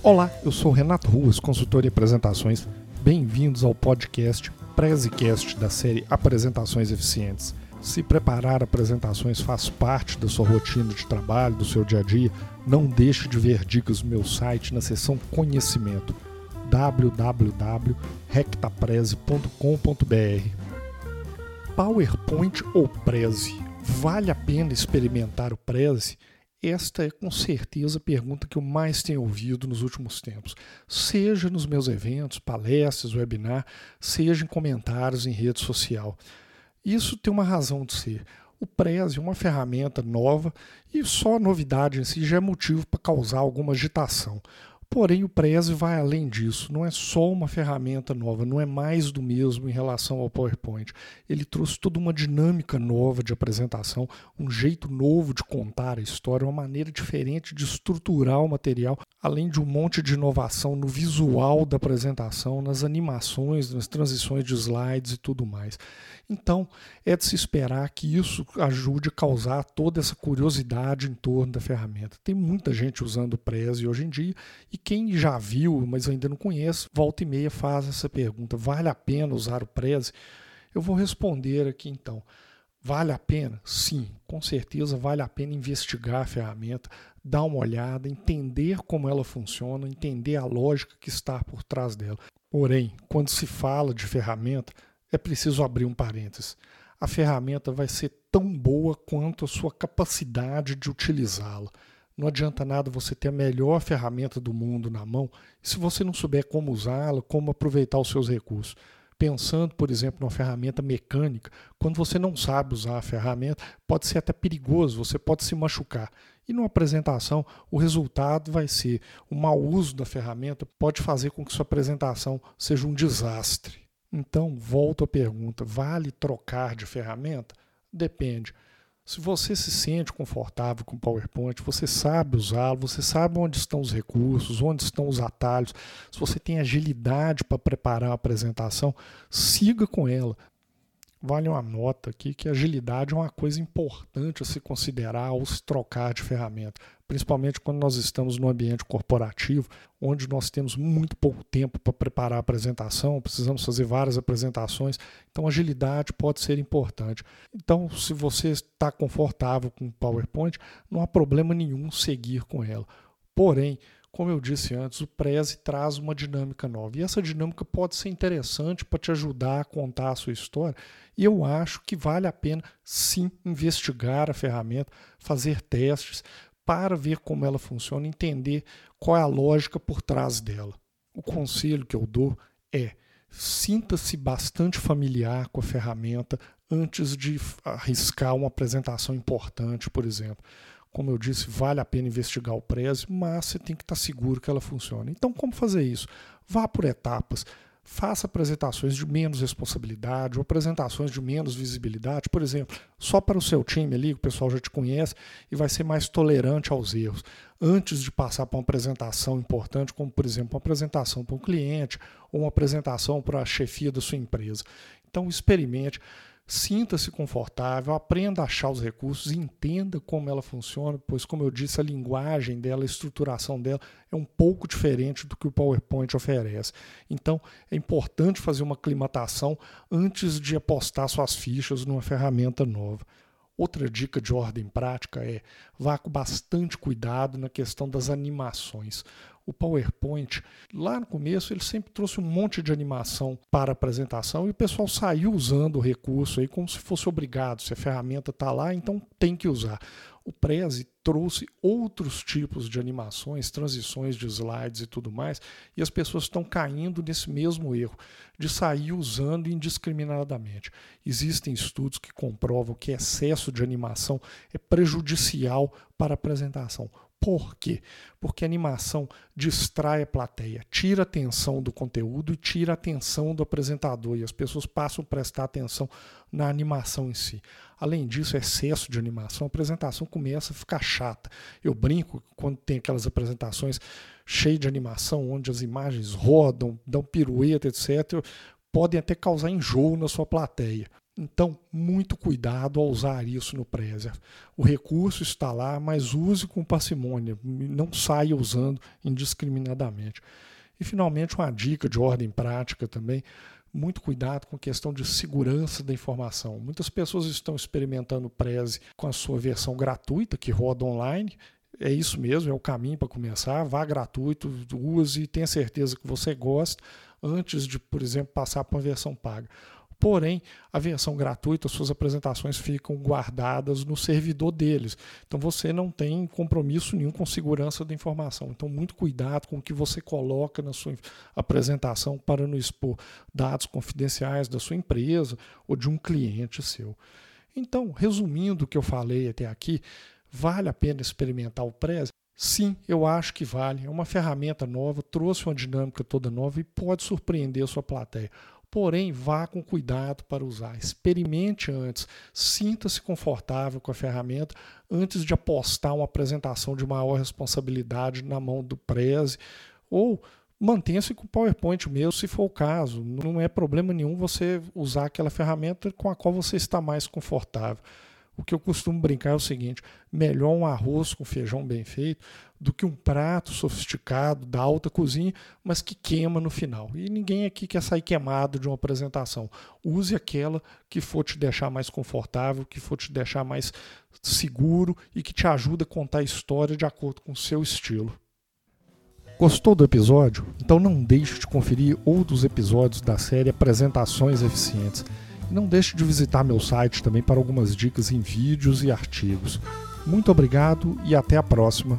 Olá, eu sou Renato Ruas, consultor em apresentações. Bem-vindos ao podcast Prezicast da série Apresentações Eficientes. Se preparar apresentações faz parte da sua rotina de trabalho, do seu dia a dia, não deixe de ver dicas no meu site na seção Conhecimento www.rectapreze.com.br PowerPoint ou Prezi? Vale a pena experimentar o Prezi? Esta é com certeza a pergunta que eu mais tenho ouvido nos últimos tempos, seja nos meus eventos, palestras, webinar, seja em comentários em rede social. Isso tem uma razão de ser. O Prezi é uma ferramenta nova e só a novidade em si já é motivo para causar alguma agitação. Porém, o Prezi vai além disso, não é só uma ferramenta nova, não é mais do mesmo em relação ao PowerPoint. Ele trouxe toda uma dinâmica nova de apresentação, um jeito novo de contar a história, uma maneira diferente de estruturar o material, além de um monte de inovação no visual da apresentação, nas animações, nas transições de slides e tudo mais. Então, é de se esperar que isso ajude a causar toda essa curiosidade em torno da ferramenta. Tem muita gente usando o Prezi hoje em dia e quem já viu, mas ainda não conhece, volta e meia faz essa pergunta: vale a pena usar o Prezi? Eu vou responder aqui então. Vale a pena? Sim, com certeza vale a pena investigar a ferramenta, dar uma olhada, entender como ela funciona, entender a lógica que está por trás dela. Porém, quando se fala de ferramenta, é preciso abrir um parênteses. A ferramenta vai ser tão boa quanto a sua capacidade de utilizá-la. Não adianta nada você ter a melhor ferramenta do mundo na mão se você não souber como usá-la, como aproveitar os seus recursos. Pensando, por exemplo, numa ferramenta mecânica, quando você não sabe usar a ferramenta, pode ser até perigoso, você pode se machucar. E numa apresentação, o resultado vai ser o mau uso da ferramenta pode fazer com que sua apresentação seja um desastre. Então, volto à pergunta: vale trocar de ferramenta? Depende. Se você se sente confortável com o PowerPoint, você sabe usá-lo, você sabe onde estão os recursos, onde estão os atalhos, se você tem agilidade para preparar a apresentação, siga com ela. Vale uma nota aqui que agilidade é uma coisa importante a se considerar ao se trocar de ferramenta, principalmente quando nós estamos no ambiente corporativo, onde nós temos muito pouco tempo para preparar a apresentação, precisamos fazer várias apresentações, então agilidade pode ser importante. Então, se você está confortável com o PowerPoint, não há problema nenhum seguir com ela. Porém, como eu disse antes, o Prezi traz uma dinâmica nova. E essa dinâmica pode ser interessante para te ajudar a contar a sua história. E eu acho que vale a pena sim investigar a ferramenta, fazer testes para ver como ela funciona, entender qual é a lógica por trás dela. O conselho que eu dou é sinta-se bastante familiar com a ferramenta antes de arriscar uma apresentação importante, por exemplo. Como eu disse, vale a pena investigar o Prezi, mas você tem que estar seguro que ela funciona. Então, como fazer isso? Vá por etapas. Faça apresentações de menos responsabilidade ou apresentações de menos visibilidade, por exemplo, só para o seu time ali, o pessoal já te conhece e vai ser mais tolerante aos erros. Antes de passar para uma apresentação importante, como por exemplo uma apresentação para um cliente ou uma apresentação para a chefia da sua empresa. Então experimente, Sinta-se confortável, aprenda a achar os recursos, entenda como ela funciona, pois, como eu disse, a linguagem dela, a estruturação dela é um pouco diferente do que o PowerPoint oferece. Então, é importante fazer uma aclimatação antes de apostar suas fichas numa ferramenta nova. Outra dica de ordem prática é vá com bastante cuidado na questão das animações o PowerPoint, lá no começo, ele sempre trouxe um monte de animação para a apresentação e o pessoal saiu usando o recurso aí como se fosse obrigado. Se a ferramenta está lá, então tem que usar. O Prezi trouxe outros tipos de animações, transições de slides e tudo mais, e as pessoas estão caindo nesse mesmo erro de sair usando indiscriminadamente. Existem estudos que comprovam que excesso de animação é prejudicial para a apresentação. Por quê? Porque animação distrai a plateia, tira a atenção do conteúdo e tira a atenção do apresentador, e as pessoas passam a prestar atenção na animação em si. Além disso, excesso de animação, a apresentação começa a ficar chata. Eu brinco quando tem aquelas apresentações cheias de animação, onde as imagens rodam, dão pirueta, etc., podem até causar enjoo na sua plateia. Então, muito cuidado ao usar isso no Prezi. O recurso está lá, mas use com parcimônia, não saia usando indiscriminadamente. E, finalmente, uma dica de ordem prática também: muito cuidado com a questão de segurança da informação. Muitas pessoas estão experimentando o Prezi com a sua versão gratuita, que roda online. É isso mesmo, é o caminho para começar. Vá gratuito, use e tenha certeza que você gosta antes de, por exemplo, passar para uma versão paga. Porém, a versão gratuita, suas apresentações ficam guardadas no servidor deles. Então você não tem compromisso nenhum com segurança da informação. Então, muito cuidado com o que você coloca na sua apresentação para não expor dados confidenciais da sua empresa ou de um cliente seu. Então, resumindo o que eu falei até aqui, vale a pena experimentar o Prezi? Sim, eu acho que vale. É uma ferramenta nova, trouxe uma dinâmica toda nova e pode surpreender a sua plateia. Porém, vá com cuidado para usar. Experimente antes. Sinta-se confortável com a ferramenta antes de apostar uma apresentação de maior responsabilidade na mão do Prezi. Ou mantenha-se com o PowerPoint mesmo, se for o caso. Não é problema nenhum você usar aquela ferramenta com a qual você está mais confortável. O que eu costumo brincar é o seguinte: melhor um arroz com feijão bem feito do que um prato sofisticado da alta cozinha, mas que queima no final. E ninguém aqui quer sair queimado de uma apresentação. Use aquela que for te deixar mais confortável, que for te deixar mais seguro e que te ajuda a contar a história de acordo com o seu estilo. Gostou do episódio? Então não deixe de conferir outros episódios da série Apresentações Eficientes. Não deixe de visitar meu site também para algumas dicas em vídeos e artigos. Muito obrigado e até a próxima.